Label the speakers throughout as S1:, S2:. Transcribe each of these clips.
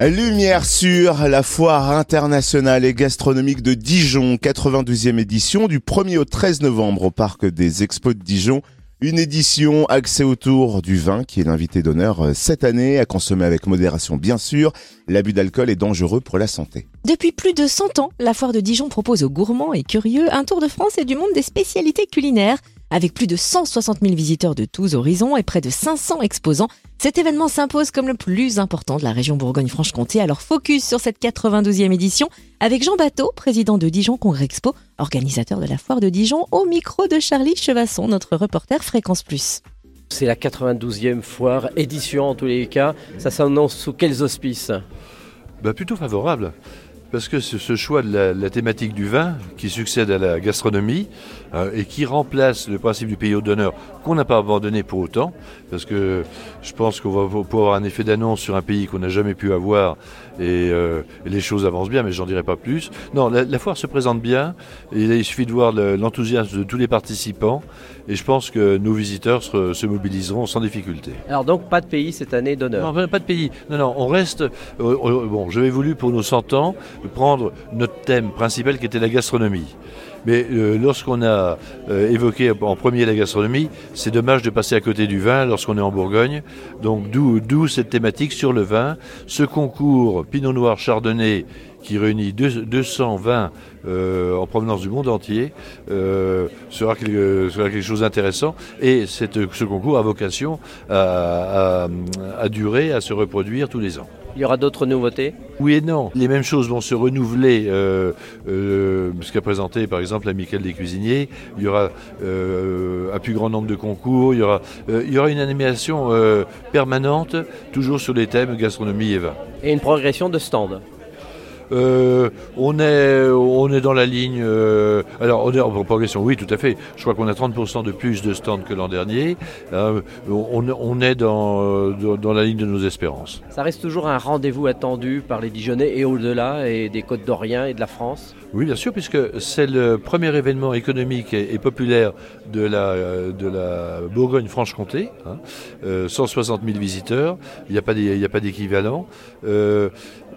S1: Lumière sur la foire internationale et gastronomique de Dijon, 92e édition du 1er au 13 novembre au parc des Expos de Dijon. Une édition axée autour du vin qui est l'invité d'honneur euh, cette année, à consommer avec modération bien sûr. L'abus d'alcool est dangereux pour la santé.
S2: Depuis plus de 100 ans, la foire de Dijon propose aux gourmands et curieux un tour de France et du monde des spécialités culinaires. Avec plus de 160 000 visiteurs de tous horizons et près de 500 exposants, cet événement s'impose comme le plus important de la région Bourgogne-Franche-Comté. Alors focus sur cette 92e édition avec Jean Bateau, président de Dijon Congrès Expo, organisateur de la foire de Dijon, au micro de Charlie Chevasson, notre reporter Fréquence Plus.
S3: C'est la 92e foire, édition en tous les cas. Ça s'annonce sous quels auspices?
S4: Bah Plutôt favorable parce que ce choix de la, thématique du vin qui succède à la gastronomie euh, et qui remplace le principe du pays d'honneur qu'on n'a pas abandonné pour autant, parce que je pense qu'on va pouvoir avoir un effet d'annonce sur un pays qu'on n'a jamais pu avoir et, euh, les choses avancent bien, mais j'en dirai pas plus. Non, la, foire se présente bien, et il suffit de voir l'enthousiasme de tous les participants et je pense que nos visiteurs se, mobiliseront sans difficulté.
S3: Alors donc pas de pays cette année d'honneur
S4: Non, pas de pays. Non, non, on reste. Euh, bon, j'avais voulu pour nos 100 ans prendre notre thème principal qui était la gastronomie. Mais euh, lorsqu'on a euh, évoqué en premier la gastronomie, c'est dommage de passer à côté du vin lorsqu'on est en Bourgogne. Donc d'où cette thématique sur le vin. Ce concours Pinot Noir Chardonnay qui réunit 220 euh, en provenance du monde entier, sera, quelque, chose d'intéressant. Et ce concours a vocation à durer, à se reproduire tous les ans.
S3: Il y aura d'autres nouveautés
S4: Oui et non. Les mêmes choses vont se renouveler. Euh, euh, ce qu'a présenté par exemple l'Amicale des cuisiniers. Il y aura euh, un plus grand nombre de concours. Il y aura, il y aura une animation permanente, toujours sur les thèmes gastronomie et vin.
S3: Et une progression de stands
S4: euh, on, est, on est dans la ligne. Euh, alors, on est en progression, oui, tout à fait. Je crois qu'on a 30% de plus de stands que l'an dernier. Euh, on, est dans, dans, la ligne de nos espérances.
S3: Ça reste toujours un rendez-vous attendu par les Dijonais et au-delà, et des Côtes d'Orient et de la France?
S4: Oui, bien sûr, puisque c'est le premier événement économique et, populaire de la, de la Bourgogne-Franche-Comté. 160 hein. 000 visiteurs, il n'y a pas d'équivalent.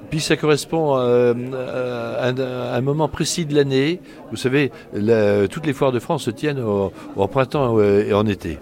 S4: Puis ça correspond à, un, moment précis de l'année. Vous savez, toutes les foires de France se tiennent au printemps et en été.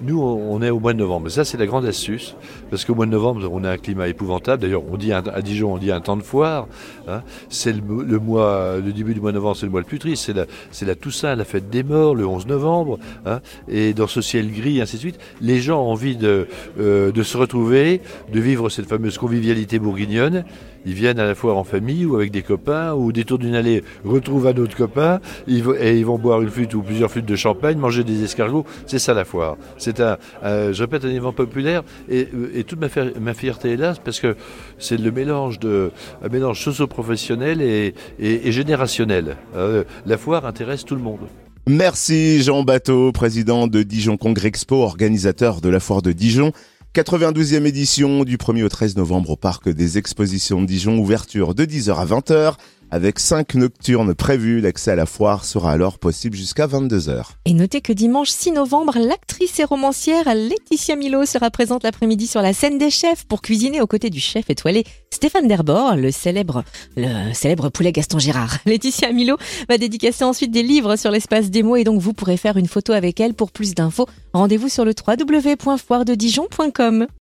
S4: Nous, on est au mois de novembre. Ça, c'est la grande astuce, parce qu'au mois de novembre, on a un climat épouvantable. D'ailleurs, on dit à Dijon, on dit un temps de foire. Hein. C'est le, début du mois de novembre, c'est le mois le plus triste. C'est la, c'est la Toussaint, la fête des morts, le 11 novembre. Hein. Et dans ce ciel gris, ainsi de suite, les gens ont envie de, euh, de se retrouver, de vivre cette fameuse convivialité bourguignonne. Ils viennent à la foire en famille ou avec des copains, ou au détour d'une allée retrouvent un autre copain, et ils vont boire une flûte ou plusieurs flûtes de champagne, manger des escargots. C'est ça la foire. C'est un, je répète, un événement populaire et, toute ma, fierté est là parce que c'est le mélange de, mélange socio-professionnel et, générationnel. Euh, la foire intéresse tout le monde.
S1: Merci Jean Bateau, président de Dijon Congrès Expo, organisateur de la foire de Dijon. 92e édition du 1er au 13 novembre au parc des expositions de Dijon, ouverture de 10h à 20h. Avec cinq nocturnes prévues, l'accès à la foire sera alors possible jusqu'à 22h.
S2: Et notez que dimanche 6 novembre, l'actrice et romancière Laetitia Milo sera présente l'après-midi sur la scène des chefs pour cuisiner aux côtés du chef étoilé Stéphane Derbord, le célèbre, le célèbre poulet Gaston Girard. Laetitia Milo va dédicacer ensuite des livres sur l'espace démo et donc vous pourrez faire une photo avec elle pour plus d'infos. Rendez-vous sur le www.foirededijon.com.